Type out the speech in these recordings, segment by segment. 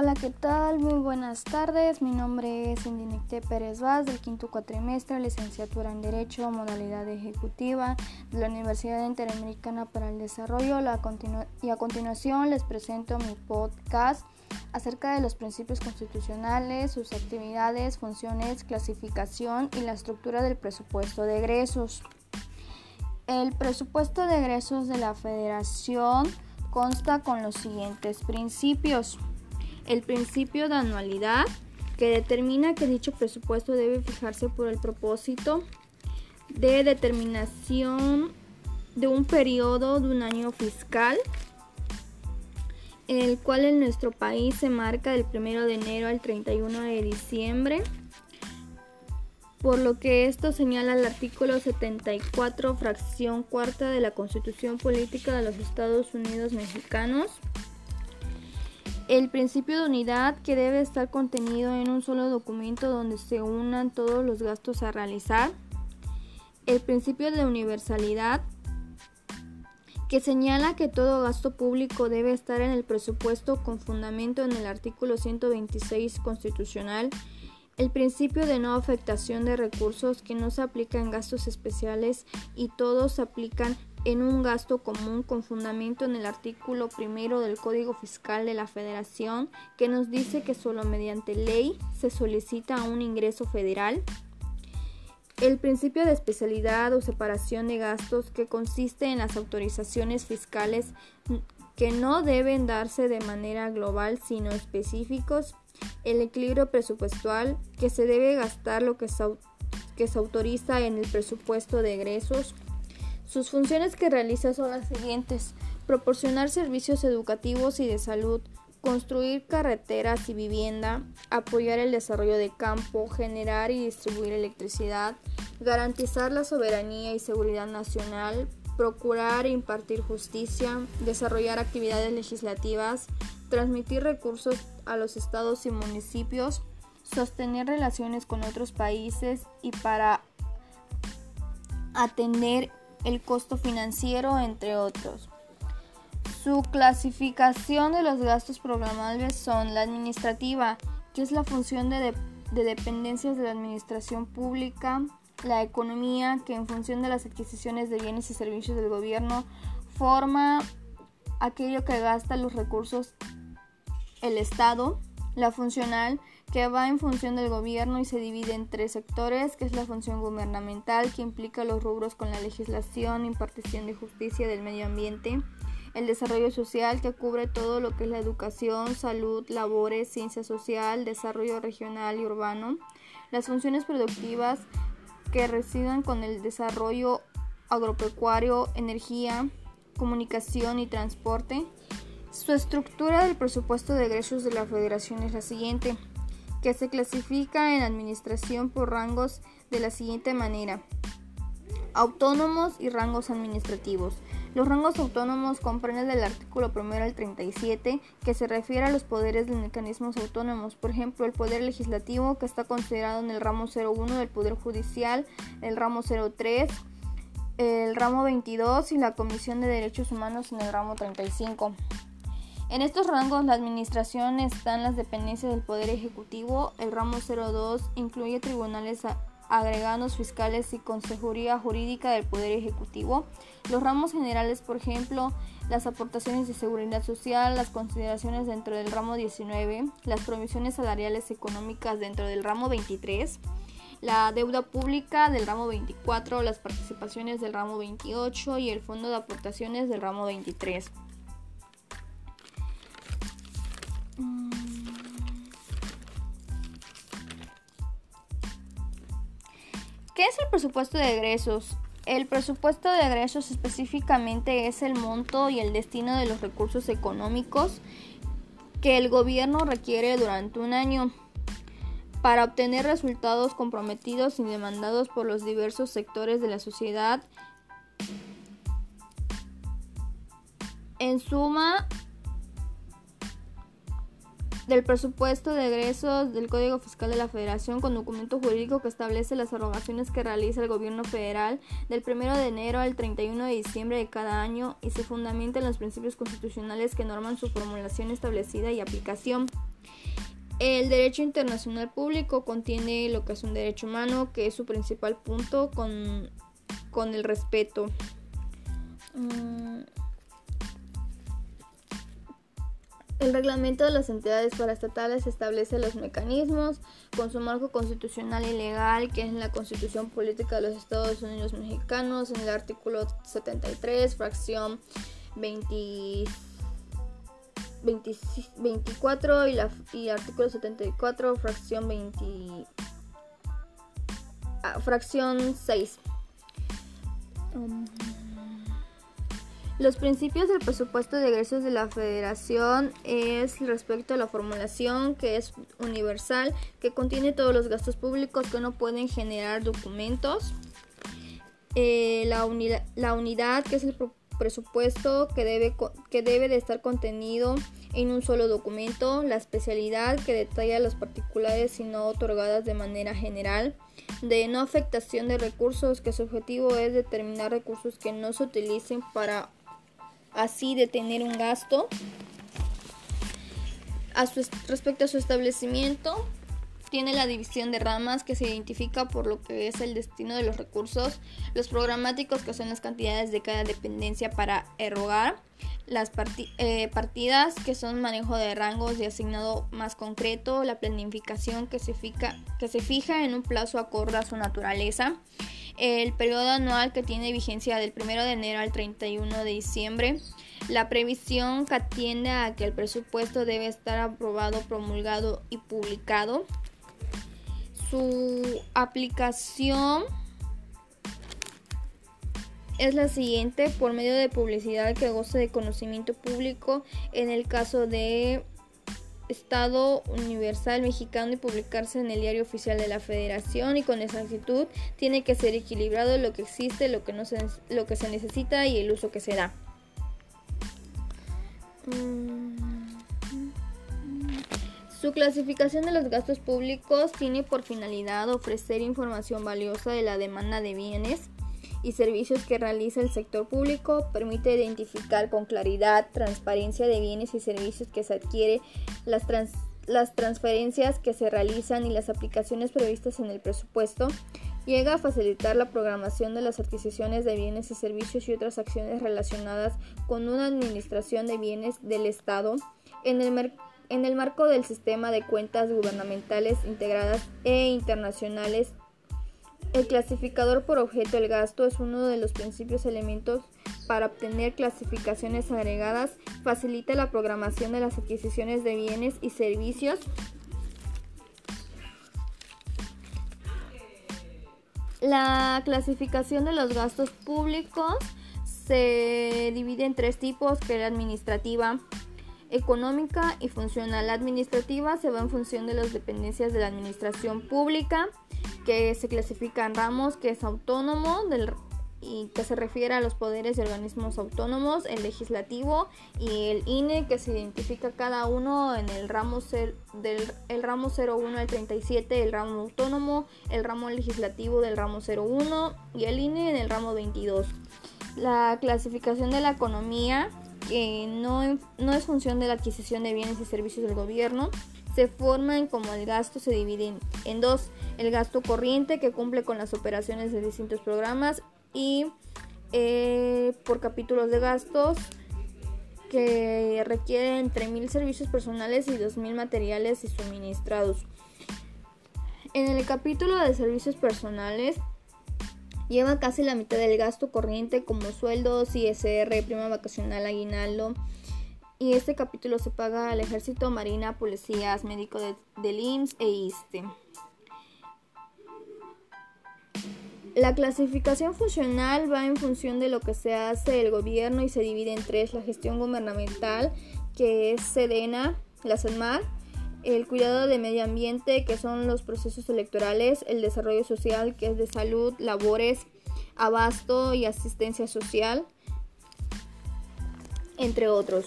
Hola, ¿qué tal? Muy buenas tardes. Mi nombre es Indinecte Pérez Vaz del quinto cuatrimestre, licenciatura en Derecho, modalidad ejecutiva de la Universidad Interamericana para el Desarrollo. y a continuación les presento mi podcast acerca de los principios constitucionales, sus actividades, funciones, clasificación y la estructura del presupuesto de egresos. El presupuesto de egresos de la Federación consta con los siguientes principios el principio de anualidad que determina que dicho presupuesto debe fijarse por el propósito de determinación de un periodo de un año fiscal el cual en nuestro país se marca del 1 de enero al 31 de diciembre, por lo que esto señala el artículo 74, fracción cuarta de la Constitución Política de los Estados Unidos Mexicanos el principio de unidad que debe estar contenido en un solo documento donde se unan todos los gastos a realizar. El principio de universalidad que señala que todo gasto público debe estar en el presupuesto con fundamento en el artículo 126 constitucional. El principio de no afectación de recursos que no se aplica en gastos especiales y todos se aplican en un gasto común con fundamento en el artículo primero del Código Fiscal de la Federación que nos dice que solo mediante ley se solicita un ingreso federal. El principio de especialidad o separación de gastos que consiste en las autorizaciones fiscales que no deben darse de manera global sino específicos. El equilibrio presupuestal que se debe gastar lo que se, que se autoriza en el presupuesto de egresos sus funciones que realiza son las siguientes. Proporcionar servicios educativos y de salud, construir carreteras y vivienda, apoyar el desarrollo de campo, generar y distribuir electricidad, garantizar la soberanía y seguridad nacional, procurar e impartir justicia, desarrollar actividades legislativas, transmitir recursos a los estados y municipios, sostener relaciones con otros países y para atender el costo financiero, entre otros. Su clasificación de los gastos programables son la administrativa, que es la función de, de dependencias de la administración pública, la economía, que en función de las adquisiciones de bienes y servicios del gobierno forma aquello que gasta los recursos el Estado, la funcional, que va en función del gobierno y se divide en tres sectores, que es la función gubernamental, que implica los rubros con la legislación, impartición de justicia del medio ambiente, el desarrollo social, que cubre todo lo que es la educación, salud, labores, ciencia social, desarrollo regional y urbano, las funciones productivas, que residen con el desarrollo agropecuario, energía, comunicación y transporte. Su estructura del presupuesto de egresos de la Federación es la siguiente que se clasifica en administración por rangos de la siguiente manera. Autónomos y rangos administrativos. Los rangos autónomos comprenden del artículo 1 al 37 que se refiere a los poderes de mecanismos autónomos, por ejemplo, el poder legislativo que está considerado en el ramo 01 del poder judicial, el ramo 03, el ramo 22 y la Comisión de Derechos Humanos en el ramo 35. En estos rangos la administración están las dependencias del Poder Ejecutivo, el ramo 02 incluye tribunales agregados fiscales y consejería jurídica del Poder Ejecutivo, los ramos generales, por ejemplo, las aportaciones de seguridad social, las consideraciones dentro del ramo 19, las provisiones salariales económicas dentro del ramo 23, la deuda pública del ramo 24, las participaciones del ramo 28 y el fondo de aportaciones del ramo 23. ¿Qué es el presupuesto de egresos? El presupuesto de egresos específicamente es el monto y el destino de los recursos económicos que el gobierno requiere durante un año para obtener resultados comprometidos y demandados por los diversos sectores de la sociedad. En suma, del presupuesto de egresos del Código Fiscal de la Federación con documento jurídico que establece las erogaciones que realiza el gobierno federal del 1 de enero al 31 de diciembre de cada año y se fundamenta en los principios constitucionales que norman su formulación establecida y aplicación. El derecho internacional público contiene lo que es un derecho humano, que es su principal punto con, con el respeto. Mm. El reglamento de las entidades paraestatales establece los mecanismos con su marco constitucional y legal, que es en la Constitución Política de los Estados Unidos Mexicanos, en el artículo 73, fracción 20 24 y, la, y artículo 74, fracción 20, ah, fracción 6. Um, los principios del presupuesto de egresos de la Federación es respecto a la formulación que es universal, que contiene todos los gastos públicos que no pueden generar documentos. Eh, la, unidad, que es el presupuesto que debe, que debe de estar contenido en un solo documento, la especialidad que detalla las particulares y no otorgadas de manera general, de no afectación de recursos, que su objetivo es determinar recursos que no se utilicen para así detener un gasto. A su, respecto a su establecimiento, tiene la división de ramas que se identifica por lo que es el destino de los recursos, los programáticos que son las cantidades de cada dependencia para erogar, las eh, partidas que son manejo de rangos de asignado más concreto, la planificación que se, que se fija en un plazo acorde a su naturaleza, el periodo anual que tiene vigencia del 1 de enero al 31 de diciembre, la previsión que atiende a que el presupuesto debe estar aprobado, promulgado y publicado, su aplicación es la siguiente por medio de publicidad que goce de conocimiento público en el caso de Estado Universal Mexicano y publicarse en el diario oficial de la Federación y con exactitud tiene que ser equilibrado lo que existe, lo que, no se, lo que se necesita y el uso que se da. Mm. Su clasificación de los gastos públicos tiene por finalidad ofrecer información valiosa de la demanda de bienes y servicios que realiza el sector público, permite identificar con claridad, transparencia de bienes y servicios que se adquiere, las, las transferencias que se realizan y las aplicaciones previstas en el presupuesto, llega a facilitar la programación de las adquisiciones de bienes y servicios y otras acciones relacionadas con una administración de bienes del Estado en el en el marco del sistema de cuentas gubernamentales integradas e internacionales, el clasificador por objeto del gasto es uno de los principios elementos para obtener clasificaciones agregadas, facilita la programación de las adquisiciones de bienes y servicios, La clasificación de los gastos públicos se divide en tres tipos, que es la administrativa, económica y funcional. administrativa se va en función de las dependencias de la administración pública, que se clasifica en ramos, que es autónomo del, y que se refiere a los poderes y organismos autónomos, el legislativo y el INE, que se identifica cada uno en el ramo, del, el ramo 01 al 37, el ramo autónomo, el ramo legislativo del ramo 01 y el INE en el ramo 22. La clasificación de la economía que no, no es función de la adquisición de bienes y servicios del gobierno, se forman como el gasto se divide en dos, el gasto corriente que cumple con las operaciones de distintos programas y eh, por capítulos de gastos que requieren entre mil servicios personales y dos mil materiales y suministrados. En el capítulo de servicios personales Lleva casi la mitad del gasto corriente como sueldos, ISR, prima vacacional, aguinaldo. Y este capítulo se paga al ejército, marina, policías, médico de, del IMSS e ISTE. La clasificación funcional va en función de lo que se hace el gobierno y se divide en tres. La gestión gubernamental, que es SEDENA, la SEDMAR, el cuidado de medio ambiente, que son los procesos electorales, el desarrollo social, que es de salud, labores, abasto y asistencia social, entre otros.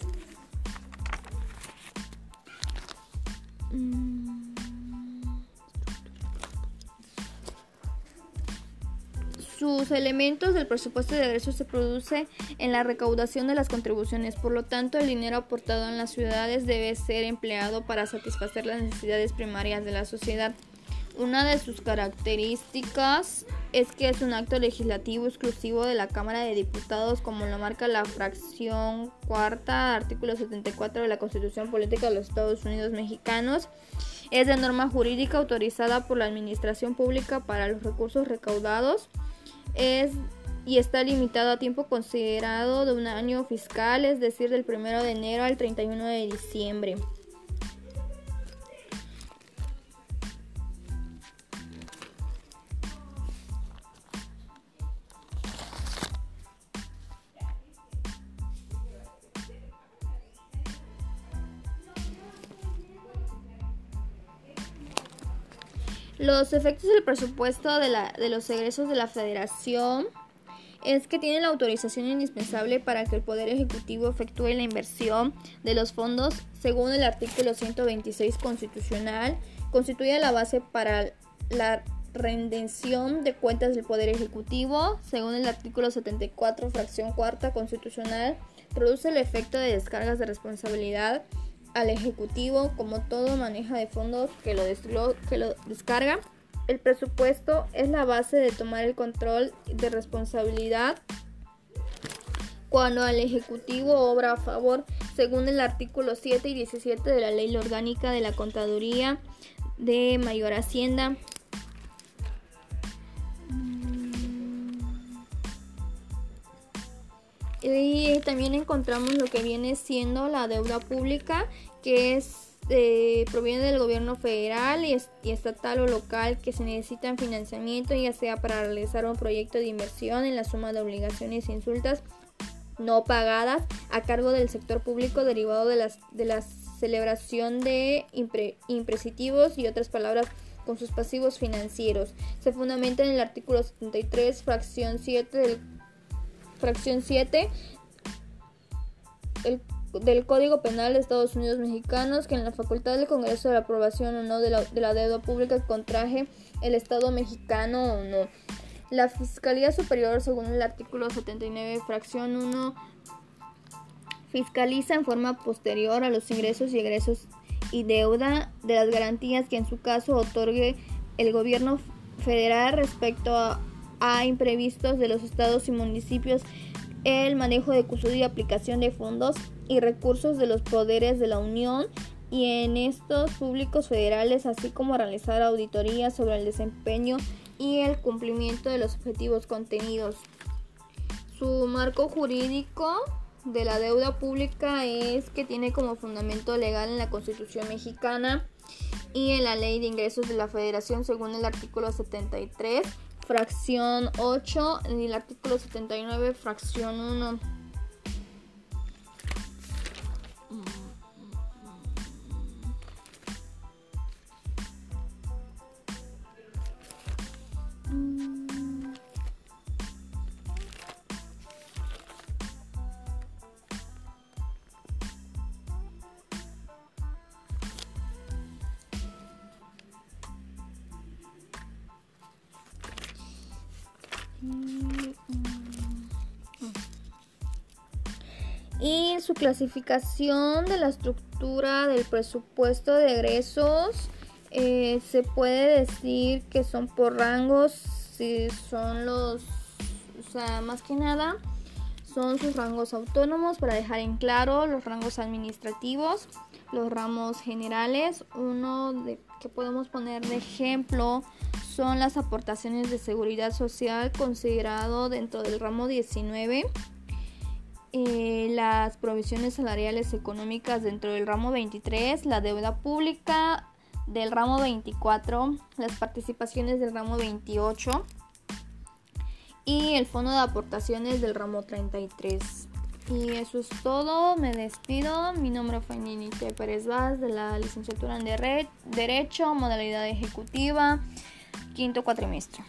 Sus elementos del presupuesto de egresos se produce en la recaudación de las contribuciones, por lo tanto el dinero aportado en las ciudades debe ser empleado para satisfacer las necesidades primarias de la sociedad. Una de sus características es que es un acto legislativo exclusivo de la Cámara de Diputados, como lo marca la fracción cuarta, artículo 74 de la Constitución Política de los Estados Unidos Mexicanos. Es de norma jurídica autorizada por la Administración Pública para los recursos recaudados. Es y está limitado a tiempo considerado de un año fiscal, es decir, del 1 de enero al 31 de diciembre. Los efectos del presupuesto de, la, de los egresos de la Federación es que tienen la autorización indispensable para que el Poder Ejecutivo efectúe la inversión de los fondos según el artículo 126 constitucional, constituye la base para la rendición de cuentas del Poder Ejecutivo, según el artículo 74, fracción cuarta constitucional, produce el efecto de descargas de responsabilidad al Ejecutivo, como todo maneja de fondos que lo, que lo descarga. El presupuesto es la base de tomar el control de responsabilidad cuando el Ejecutivo obra a favor, según el artículo 7 y 17 de la Ley Orgánica de la Contaduría de Mayor Hacienda. Y también encontramos lo que viene siendo la deuda pública, que es eh, proviene del gobierno federal y, estatal o local que se necesitan financiamiento, ya sea para realizar un proyecto de inversión en la suma de obligaciones e insultas no pagadas a cargo del sector público derivado de, las, de la celebración de impresitivos y otras palabras con sus pasivos financieros. Se fundamenta en el artículo 73, fracción 7 del fracción 7 del Código Penal de Estados Unidos Mexicanos, que en la facultad del Congreso de la aprobación o no de la, de la deuda pública contraje el Estado mexicano o no. La Fiscalía Superior, según el artículo 79, fracción 1, fiscaliza en forma posterior a los ingresos y egresos y deuda de las garantías que en su caso otorgue el gobierno federal respecto a, a imprevistos de los estados y municipios, el manejo de custodia y aplicación de fondos y recursos de los poderes de la Unión y en estos públicos federales, así como realizar auditorías sobre el desempeño y el cumplimiento de los objetivos contenidos. Su marco jurídico de la deuda pública es que tiene como fundamento legal en la Constitución mexicana y en la Ley de Ingresos de la Federación según el artículo 73 fracción 8 y el artículo 79, fracción 1. Su clasificación de la estructura del presupuesto de egresos eh, se puede decir que son por rangos, si son los, o sea, más que nada son sus rangos autónomos para dejar en claro los rangos administrativos, los ramos generales, uno de, que podemos poner de ejemplo son las aportaciones de seguridad social considerado dentro del ramo 19, eh, las provisiones salariales económicas dentro del ramo 23, la deuda pública del ramo 24, las participaciones del ramo 28 y el fondo de aportaciones del ramo 33. Y eso es todo, me despido. Mi nombre fue Ninite Pérez Vaz de la licenciatura en Derecho, modalidad ejecutiva quinto cuatrimestre.